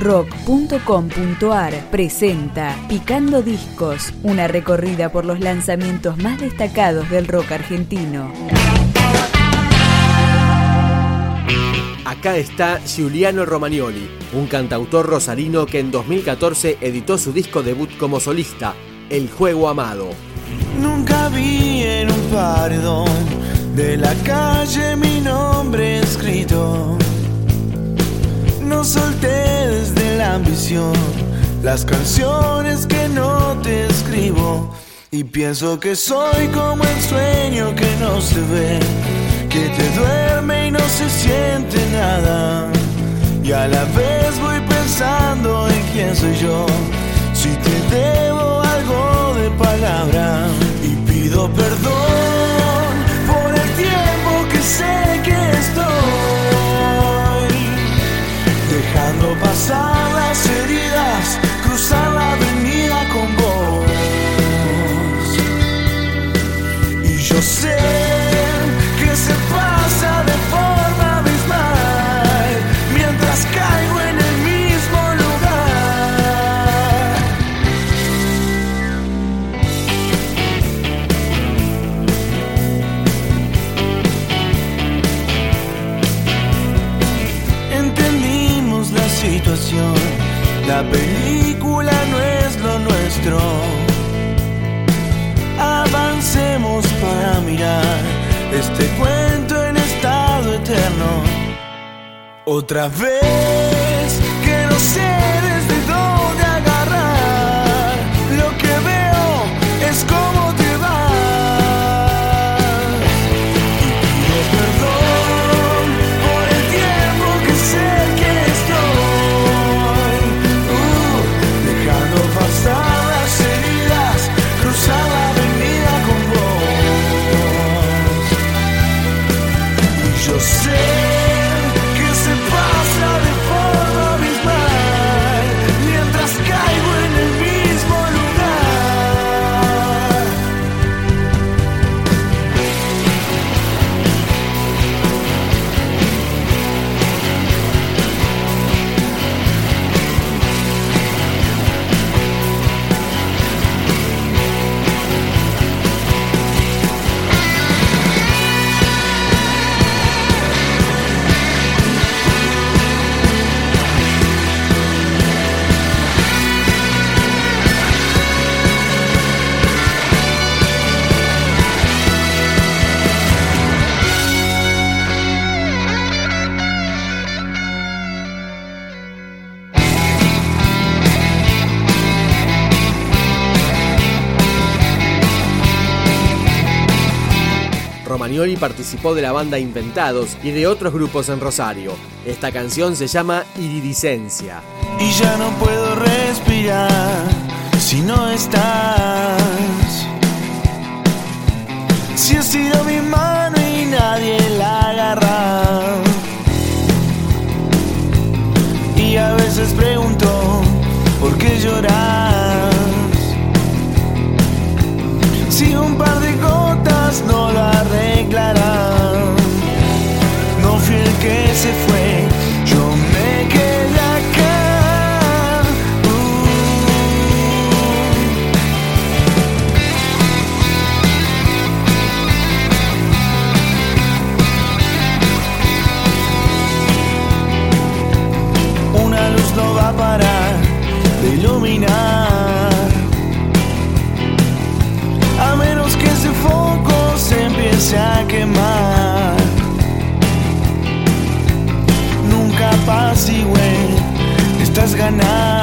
rock.com.ar presenta Picando Discos, una recorrida por los lanzamientos más destacados del rock argentino. Acá está Giuliano Romagnoli, un cantautor rosarino que en 2014 editó su disco debut como solista, El Juego Amado. Nunca vi en un paredón de la calle mi nombre escrito solté desde la ambición las canciones que no te escribo. Y pienso que soy como el sueño que no se ve, que te duerme y no se siente nada. Y a la vez voy pensando en quién soy yo, si te debo algo de palabra. Y pido perdón sun. Avancemos para mirar este cuento en estado eterno. Otra vez que no sé Romagnoli participó de la banda Inventados y de otros grupos en Rosario. Esta canción se llama Iridiscencia. Y ya no puedo respirar si no estás. Si has sido mi mano y nadie la agarra. Y a veces pregunto, A menos que ese foco se empiece a quemar. Nunca apacigüe estas ganas.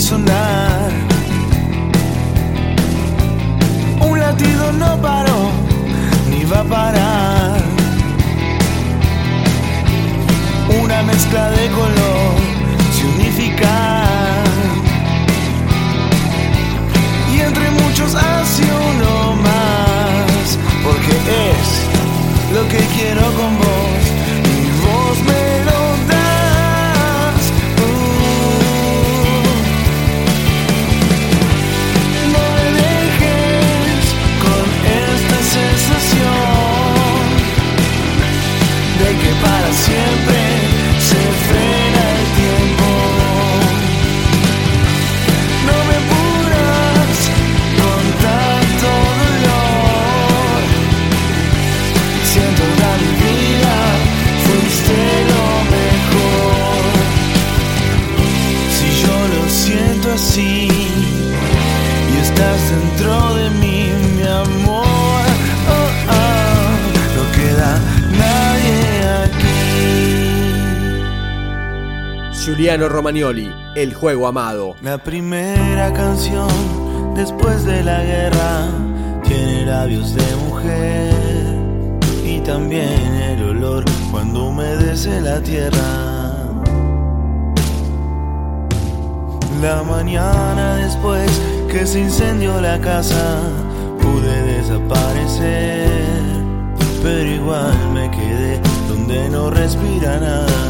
Sonar. Un latido no paró, ni va a parar. Una mezcla de color se unifica. Y entre muchos hace uno más, porque es lo que quiero con vos. Giuliano Romagnoli, El juego amado. La primera canción después de la guerra tiene labios de mujer y también el olor cuando humedece la tierra. La mañana después que se incendió la casa pude desaparecer, pero igual me quedé donde no respira nada.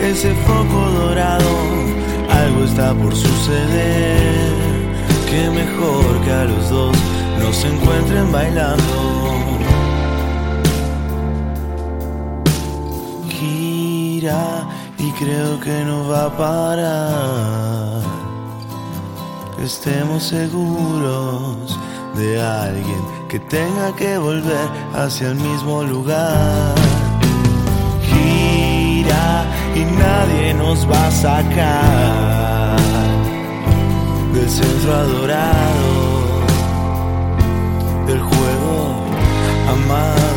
ese foco dorado, algo está por suceder. Que mejor que a los dos nos encuentren bailando. Gira y creo que no va a parar. Estemos seguros de alguien que tenga que volver hacia el mismo lugar gira y nadie nos va a sacar del centro adorado del juego amado.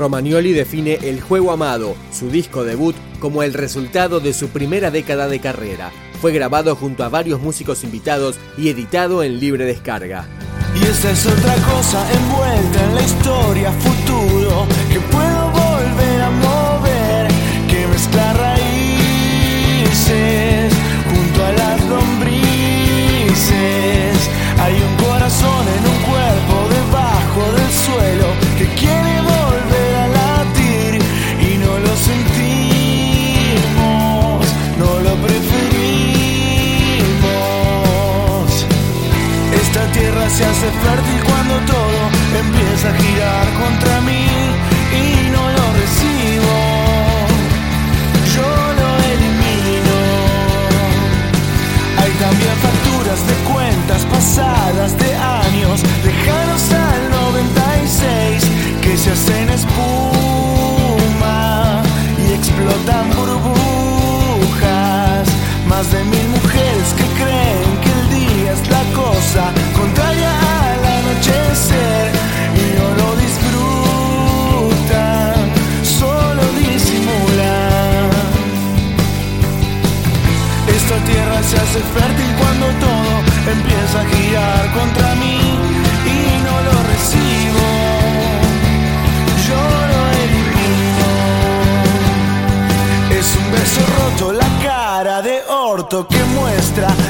Romagnoli define El Juego Amado, su disco debut, como el resultado de su primera década de carrera. Fue grabado junto a varios músicos invitados y editado en libre descarga. Y esta es otra cosa envuelta en la historia futuro que puedo volver a mover, se hace fértil que